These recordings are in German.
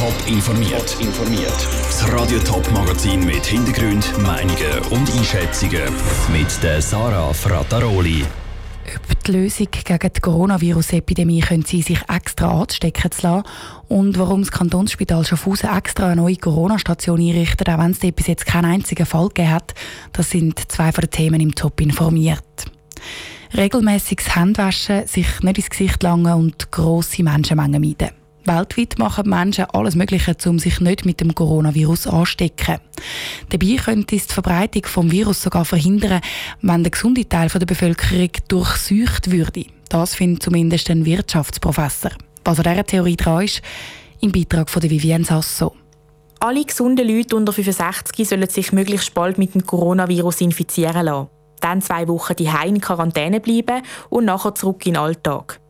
Top informiert. informiert. Das Radio Top Magazin mit Hintergrund, Meinungen und Einschätzungen mit der Sarah Frataroli. Ob die Lösung gegen die Coronavirus-Epidemie können Sie sich extra anstecken zu lassen und warum das Kantonsspital Schaffhausen extra eine neue Corona-Station einrichtet, auch wenn es bis jetzt keinen einzigen Fall gegeben hat, das sind zwei von den Themen im Top informiert. Regelmäßiges Handwaschen, sich nicht ins Gesicht langen und grosse Menschenmengen meiden. Weltweit machen Menschen alles Mögliche, um sich nicht mit dem Coronavirus anzustecken. Dabei könnte es die Verbreitung des Virus sogar verhindern, wenn der gesunde Teil der Bevölkerung durchseucht würde. Das findet zumindest ein Wirtschaftsprofessor. Was an dieser Theorie dran ist, im Beitrag von Vivienne Sasso. Alle gesunden Leute unter 65 sollen sich möglichst bald mit dem Coronavirus infizieren lassen. Dann zwei Wochen die in Quarantäne bleiben und nachher zurück in den Alltag.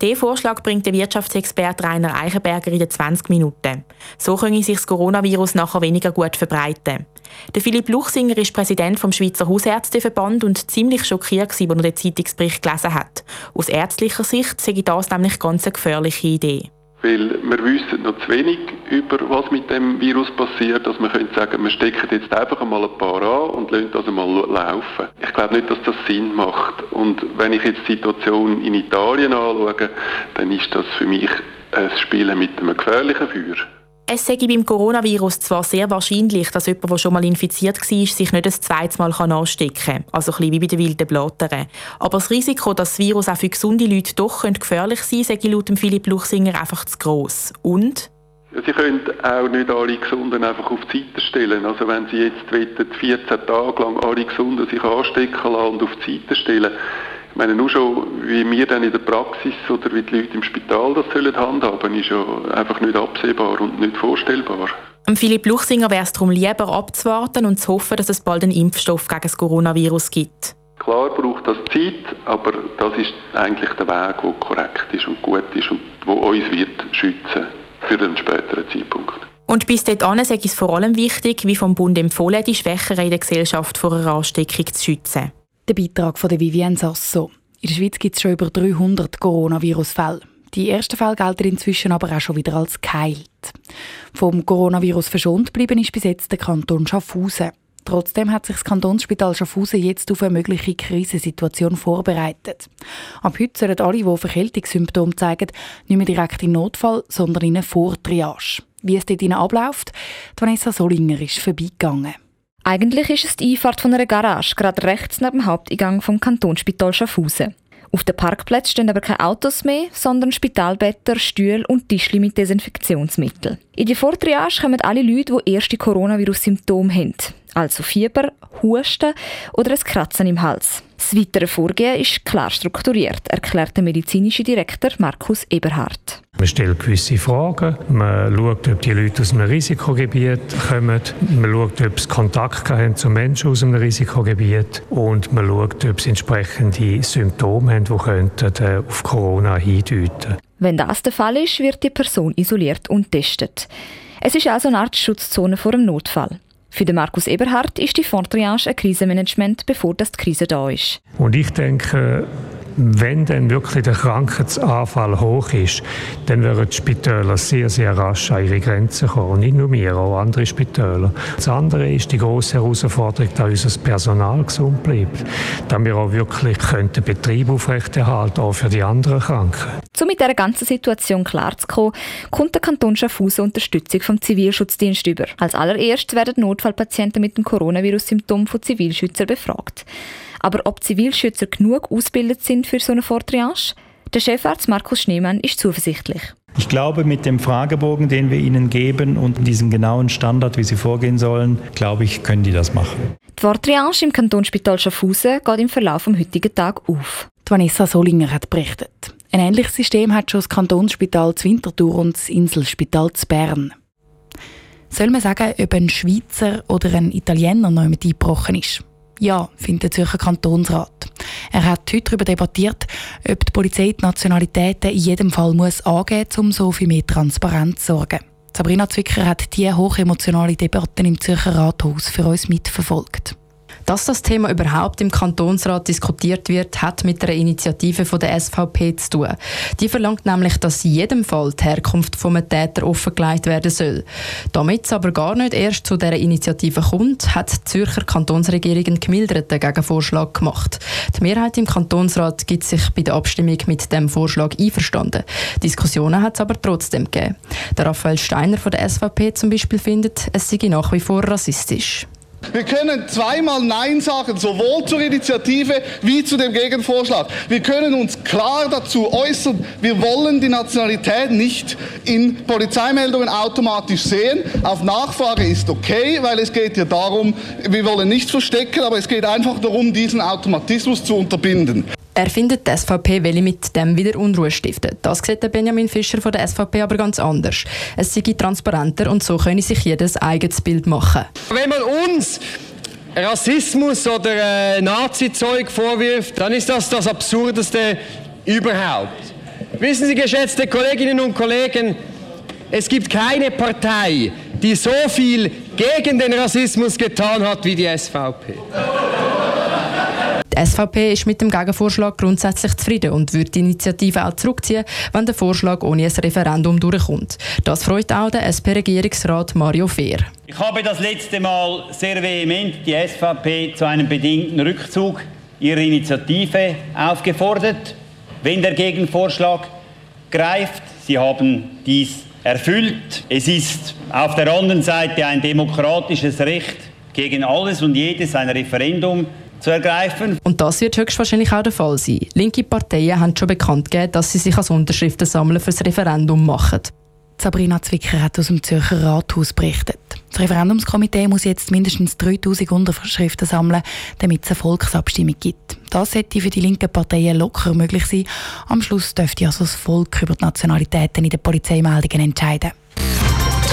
Diesen Vorschlag bringt der Wirtschaftsexperte Rainer Eichenberger in den 20 Minuten. So könne sich das Coronavirus nachher weniger gut verbreiten. Der Philipp Luchsinger ist Präsident vom Schweizer Hausärzteverband und ziemlich schockiert, als er den Zeitungsbericht gelesen hat. Aus ärztlicher Sicht sei das nämlich ganz eine gefährliche Idee. Weil wir wissen noch zu wenig über was mit dem Virus passiert, dass wir können sagen, wir stecken jetzt einfach einmal ein paar an und lassen das einmal laufen. Ich glaube nicht, dass das Sinn macht. Und wenn ich jetzt die Situation in Italien anschaue, dann ist das für mich ein Spielen mit einem gefährlichen Feuer. Es sei beim Coronavirus zwar sehr wahrscheinlich, dass jemand, der schon mal infiziert war, sich nicht ein zweites Mal anstecken kann. Also ein bisschen wie bei den wilden Blattern. Aber das Risiko, dass das Virus auch für gesunde Leute doch gefährlich sein könnte, sei laut Philipp Luchsinger einfach zu gross. Und? Sie können auch nicht alle Gesunden einfach auf die Seite stellen. Also wenn Sie jetzt 14 Tage lang alle Gesunden sich anstecken lassen und auf die Seite stellen, ich meine, nur schon, wie wir dann in der Praxis oder wie die Leute im Spital das sollen handhaben, ist ja einfach nicht absehbar und nicht vorstellbar. Am Philipp Luchsinger wäre es darum lieber abzuwarten und zu hoffen, dass es bald einen Impfstoff gegen das Coronavirus gibt. Klar braucht das Zeit, aber das ist eigentlich der Weg, der korrekt ist und gut ist und der uns wird schützen für einen späteren Zeitpunkt. Und bis dahin ich es vor allem wichtig, wie vom Bund empfohlen, die Schwächeren in der Gesellschaft vor einer Ansteckung zu schützen. Der Beitrag von der Vivienne Sasso. In der Schweiz gibt es schon über 300 Coronavirus-Fälle. Die ersten Fälle gelten inzwischen aber auch schon wieder als geheilt. Vom Coronavirus verschont geblieben ist bis jetzt der Kanton Schaffhausen. Trotzdem hat sich das Kantonsspital Schaffhausen jetzt auf eine mögliche Krisensituation vorbereitet. Ab heute sollen alle, die Verkältungssymptome zeigen, nicht mehr direkt in Notfall, sondern in eine Vortriage. Wie es dort abläuft, Vanessa Solinger ist vorbeigegangen. Eigentlich ist es die Einfahrt von einer Garage, gerade rechts neben dem Haupteingang vom Kantonsspital Schaffhausen. Auf dem Parkplatz stehen aber keine Autos mehr, sondern Spitalbetter, Stühle und Tischli mit Desinfektionsmitteln. In die Vortriage kommen alle Leute, die erste Coronavirus-Symptome haben also Fieber, Husten oder ein Kratzen im Hals. Das weitere Vorgehen ist klar strukturiert, erklärt der medizinische Direktor Markus Eberhardt. Man stellt gewisse Fragen, man schaut, ob die Leute aus einem Risikogebiet kommen, man schaut, ob sie Kontakt haben zu Menschen aus einem Risikogebiet und man schaut, ob sie entsprechende Symptome haben, die könnten äh, auf Corona hindeuten. Wenn das der Fall ist, wird die Person isoliert und testet. Es ist also eine Art Schutzzone vor einem Notfall. Für den Markus Eberhardt ist die Fondtriage ein Krisenmanagement, bevor das die Krise da ist. Und ich denke, wenn dann wirklich der Krankheitsanfall hoch ist, dann werden die Spitäler sehr, sehr rasch an ihre Grenzen kommen. Und nicht nur wir, auch andere Spitäler. Das andere ist die große Herausforderung, dass unser Personal gesund bleibt. Dass wir auch wirklich den Betrieb aufrechterhalten, auch für die anderen Kranken. Um mit dieser ganzen Situation klarzukommen, kommt der Kanton Schaffhausen Unterstützung vom Zivilschutzdienst über. Als allererstes werden Notfallpatienten mit dem Coronavirus-Symptom von Zivilschützern befragt. Aber ob Zivilschützer genug ausgebildet sind für so eine Vortriage? Der Chefarzt Markus Schneemann ist zuversichtlich. Ich glaube, mit dem Fragebogen, den wir ihnen geben und diesem genauen Standard, wie sie vorgehen sollen, glaube ich, können die das machen. Die Vortriage im Kantonsspital Schaffhausen geht im Verlauf des heutigen Tages auf. Die Vanessa Solinger hat berichtet. Ein ähnliches System hat schon das Kantonsspital zu Winterthur und das Inselspital zu Bern. Soll man sagen, ob ein Schweizer oder ein Italiener noch mit eingebrochen ist? Ja, findet der Zürcher Kantonsrat. Er hat heute darüber debattiert, ob die Polizei die Nationalitäten in jedem Fall muss angeben muss, um so viel mehr Transparenz zu sorgen. Sabrina Zwicker hat diese hochemotionale Debatte im Zürcher Rathaus für uns mitverfolgt. Dass das Thema überhaupt im Kantonsrat diskutiert wird, hat mit einer Initiative von der SVP zu tun. Die verlangt nämlich, dass in jedem Fall die Herkunft vom Täter offengelegt werden soll. Damit es aber gar nicht erst zu dieser Initiative kommt, hat die Zürcher Kantonsregierung einen gemilderten Gegenvorschlag gemacht. Die Mehrheit im Kantonsrat gibt sich bei der Abstimmung mit dem Vorschlag einverstanden. Diskussionen hat es aber trotzdem gegeben. Der Raphael Steiner von der SVP zum Beispiel findet, es sei nach wie vor rassistisch. Wir können zweimal Nein sagen, sowohl zur Initiative wie zu dem Gegenvorschlag. Wir können uns klar dazu äußern, wir wollen die Nationalität nicht in Polizeimeldungen automatisch sehen. Auf Nachfrage ist okay, weil es geht ja darum, wir wollen nichts verstecken, aber es geht einfach darum, diesen Automatismus zu unterbinden. Er findet, die SVP will mit dem wieder Unruhe stiften. Das sieht Benjamin Fischer von der SVP aber ganz anders. Es sei transparenter und so könne sich jedes eigenes Bild machen. Wenn man uns Rassismus oder äh, Nazi-Zeug vorwirft, dann ist das das Absurdeste überhaupt. Wissen Sie, geschätzte Kolleginnen und Kollegen, es gibt keine Partei, die so viel gegen den Rassismus getan hat wie die SVP. Die SVP ist mit dem Gegenvorschlag grundsätzlich zufrieden und würde die Initiative auch zurückziehen, wenn der Vorschlag ohne ein Referendum durchkommt. Das freut auch der SP-Regierungsrat Mario Fehr. Ich habe das letzte Mal sehr vehement die SVP zu einem bedingten Rückzug ihrer Initiative aufgefordert, wenn der Gegenvorschlag greift. Sie haben dies erfüllt. Es ist auf der anderen Seite ein demokratisches Recht, gegen alles und jedes ein Referendum zu ergreifen. Und das wird höchstwahrscheinlich auch der Fall sein. Linke Parteien haben schon bekannt gegeben, dass sie sich als Unterschriftensammler für das Referendum machen. Sabrina Zwicker hat aus dem Zürcher Rathaus berichtet. Das Referendumskomitee muss jetzt mindestens 3000 Unterschriften sammeln, damit es eine Volksabstimmung gibt. Das sollte für die linken Parteien locker möglich sein. Am Schluss dürfte also das Volk über die Nationalitäten in den Polizeimeldungen entscheiden.